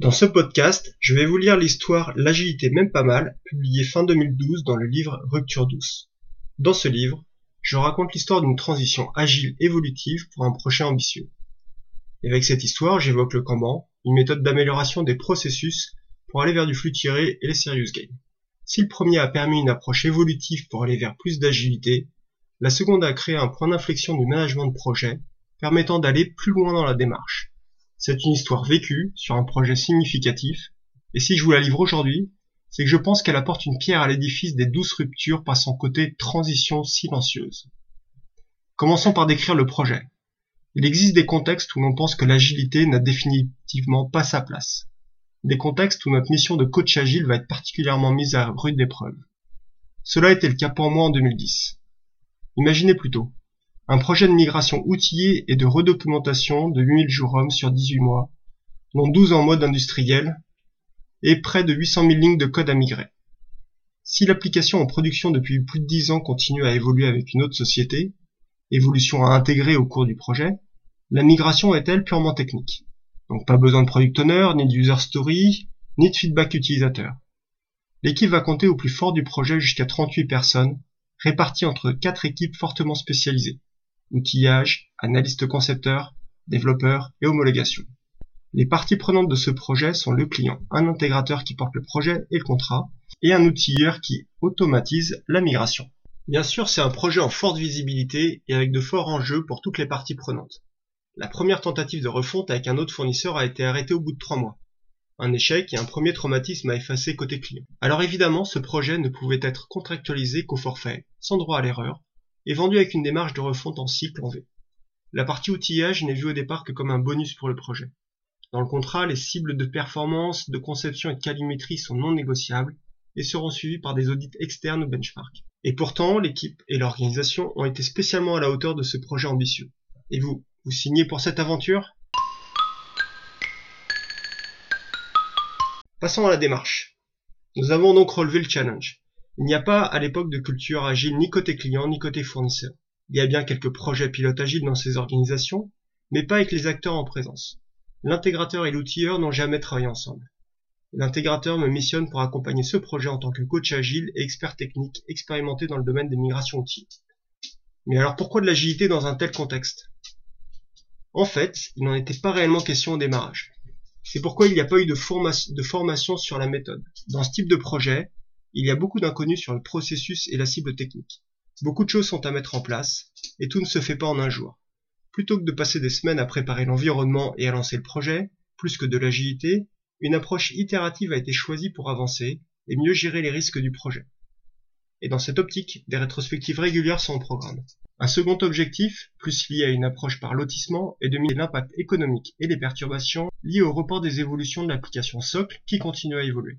Dans ce podcast, je vais vous lire l'histoire L'agilité même pas mal, publiée fin 2012 dans le livre Rupture douce. Dans ce livre, je raconte l'histoire d'une transition agile évolutive pour un projet ambitieux. Et avec cette histoire, j'évoque le comment, une méthode d'amélioration des processus pour aller vers du flux tiré et les serious games. Si le premier a permis une approche évolutive pour aller vers plus d'agilité, la seconde a créé un point d'inflexion du management de projet permettant d'aller plus loin dans la démarche. C'est une histoire vécue sur un projet significatif, et si je vous la livre aujourd'hui, c'est que je pense qu'elle apporte une pierre à l'édifice des douces ruptures par son côté transition silencieuse. Commençons par décrire le projet. Il existe des contextes où l'on pense que l'agilité n'a définitivement pas sa place. Des contextes où notre mission de coach agile va être particulièrement mise à rude épreuve. Cela était le cas pour moi en 2010. Imaginez plutôt, un projet de migration outillé et de redocumentation de 8000 jours hommes sur 18 mois, dont 12 en mode industriel, et près de 800 000 lignes de code à migrer. Si l'application en production depuis plus de 10 ans continue à évoluer avec une autre société, évolution à intégrer au cours du projet, la migration est-elle purement technique Donc pas besoin de product owner, ni de user story, ni de feedback utilisateur. L'équipe va compter au plus fort du projet jusqu'à 38 personnes, réparties entre 4 équipes fortement spécialisées outillage, analyste concepteur, développeur et homologation. Les parties prenantes de ce projet sont le client, un intégrateur qui porte le projet et le contrat, et un outilleur qui automatise la migration. Bien sûr, c'est un projet en forte visibilité et avec de forts enjeux pour toutes les parties prenantes. La première tentative de refonte avec un autre fournisseur a été arrêtée au bout de trois mois. Un échec et un premier traumatisme à effacer côté client. Alors évidemment, ce projet ne pouvait être contractualisé qu'au forfait, sans droit à l'erreur, est vendu avec une démarche de refonte en cycle en V. La partie outillage n'est vue au départ que comme un bonus pour le projet. Dans le contrat, les cibles de performance, de conception et de calimétrie sont non négociables et seront suivies par des audits externes ou benchmark. Et pourtant, l'équipe et l'organisation ont été spécialement à la hauteur de ce projet ambitieux. Et vous, vous signez pour cette aventure? Passons à la démarche. Nous avons donc relevé le challenge. Il n'y a pas à l'époque de culture agile ni côté client ni côté fournisseur. Il y a bien quelques projets pilotes agiles dans ces organisations, mais pas avec les acteurs en présence. L'intégrateur et l'outilleur n'ont jamais travaillé ensemble. L'intégrateur me missionne pour accompagner ce projet en tant que coach agile et expert technique expérimenté dans le domaine des migrations outils. Mais alors pourquoi de l'agilité dans un tel contexte? En fait, il n'en était pas réellement question au démarrage. C'est pourquoi il n'y a pas eu de, de formation sur la méthode. Dans ce type de projet, il y a beaucoup d'inconnus sur le processus et la cible technique. Beaucoup de choses sont à mettre en place, et tout ne se fait pas en un jour. Plutôt que de passer des semaines à préparer l'environnement et à lancer le projet, plus que de l'agilité, une approche itérative a été choisie pour avancer et mieux gérer les risques du projet. Et dans cette optique, des rétrospectives régulières sont au programme. Un second objectif, plus lié à une approche par lotissement, est de miser l'impact économique et les perturbations liées au report des évolutions de l'application socle qui continue à évoluer.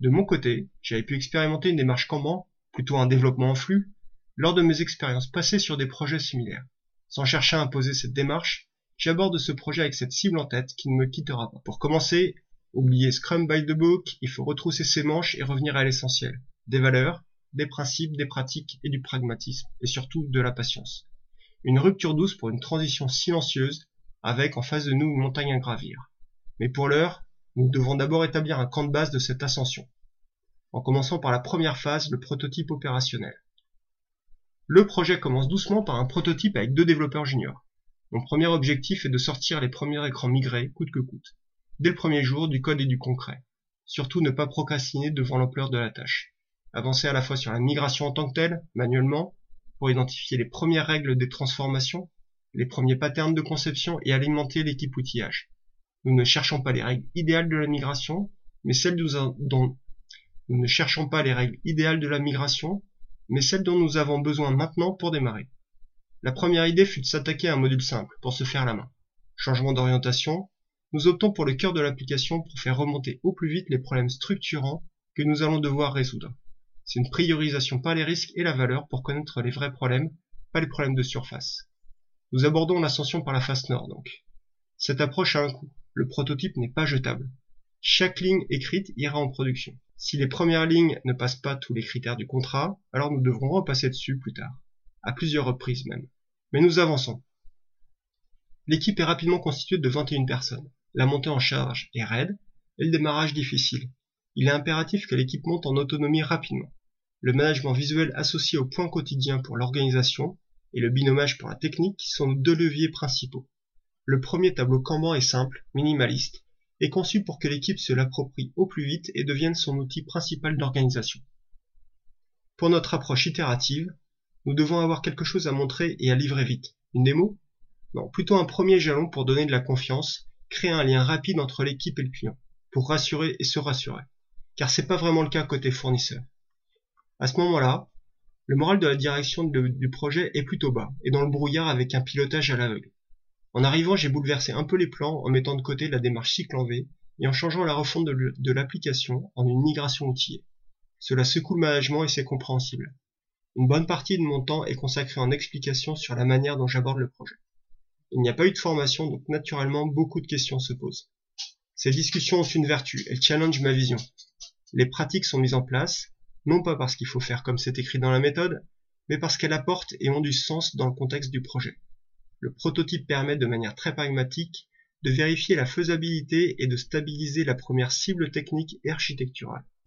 De mon côté, j'avais pu expérimenter une démarche Kanban, plutôt un développement en flux, lors de mes expériences passées sur des projets similaires. Sans chercher à imposer cette démarche, j'aborde ce projet avec cette cible en tête qui ne me quittera pas. Pour commencer, oublier Scrum by the book, il faut retrousser ses manches et revenir à l'essentiel. Des valeurs, des principes, des pratiques et du pragmatisme, et surtout de la patience. Une rupture douce pour une transition silencieuse, avec en face de nous une montagne à gravir. Mais pour l'heure, nous devons d'abord établir un camp de base de cette ascension, en commençant par la première phase, le prototype opérationnel. Le projet commence doucement par un prototype avec deux développeurs juniors. Mon premier objectif est de sortir les premiers écrans migrés, coûte que coûte. Dès le premier jour, du code et du concret. Surtout ne pas procrastiner devant l'ampleur de la tâche. Avancer à la fois sur la migration en tant que telle, manuellement, pour identifier les premières règles des transformations, les premiers patterns de conception et alimenter l'équipe outillage. Nous ne cherchons pas les règles idéales de la migration, mais celles dont nous ne cherchons pas les règles idéales de la migration, mais celles dont nous avons besoin maintenant pour démarrer. La première idée fut de s'attaquer à un module simple, pour se faire la main. Changement d'orientation, nous optons pour le cœur de l'application pour faire remonter au plus vite les problèmes structurants que nous allons devoir résoudre. C'est une priorisation par les risques et la valeur pour connaître les vrais problèmes, pas les problèmes de surface. Nous abordons l'ascension par la face nord donc. Cette approche a un coût le prototype n'est pas jetable. Chaque ligne écrite ira en production. Si les premières lignes ne passent pas tous les critères du contrat, alors nous devrons repasser dessus plus tard, à plusieurs reprises même. Mais nous avançons. L'équipe est rapidement constituée de 21 personnes. La montée en charge est raide, et le démarrage difficile. Il est impératif que l'équipe monte en autonomie rapidement. Le management visuel associé au point quotidien pour l'organisation et le binomage pour la technique sont nos deux leviers principaux. Le premier tableau Kanban est simple, minimaliste, et conçu pour que l'équipe se l'approprie au plus vite et devienne son outil principal d'organisation. Pour notre approche itérative, nous devons avoir quelque chose à montrer et à livrer vite. Une démo? Non, plutôt un premier jalon pour donner de la confiance, créer un lien rapide entre l'équipe et le client, pour rassurer et se rassurer. Car c'est pas vraiment le cas côté fournisseur. À ce moment-là, le moral de la direction du projet est plutôt bas et dans le brouillard avec un pilotage à l'aveugle. En arrivant, j'ai bouleversé un peu les plans en mettant de côté la démarche cycle en V et en changeant la refonte de l'application en une migration outillée. Cela secoue le management et c'est compréhensible. Une bonne partie de mon temps est consacrée en explication sur la manière dont j'aborde le projet. Il n'y a pas eu de formation, donc naturellement beaucoup de questions se posent. Ces discussions ont une vertu, elles challengent ma vision. Les pratiques sont mises en place, non pas parce qu'il faut faire comme c'est écrit dans la méthode, mais parce qu'elles apportent et ont du sens dans le contexte du projet. Le prototype permet de manière très pragmatique de vérifier la faisabilité et de stabiliser la première cible technique et architecturale.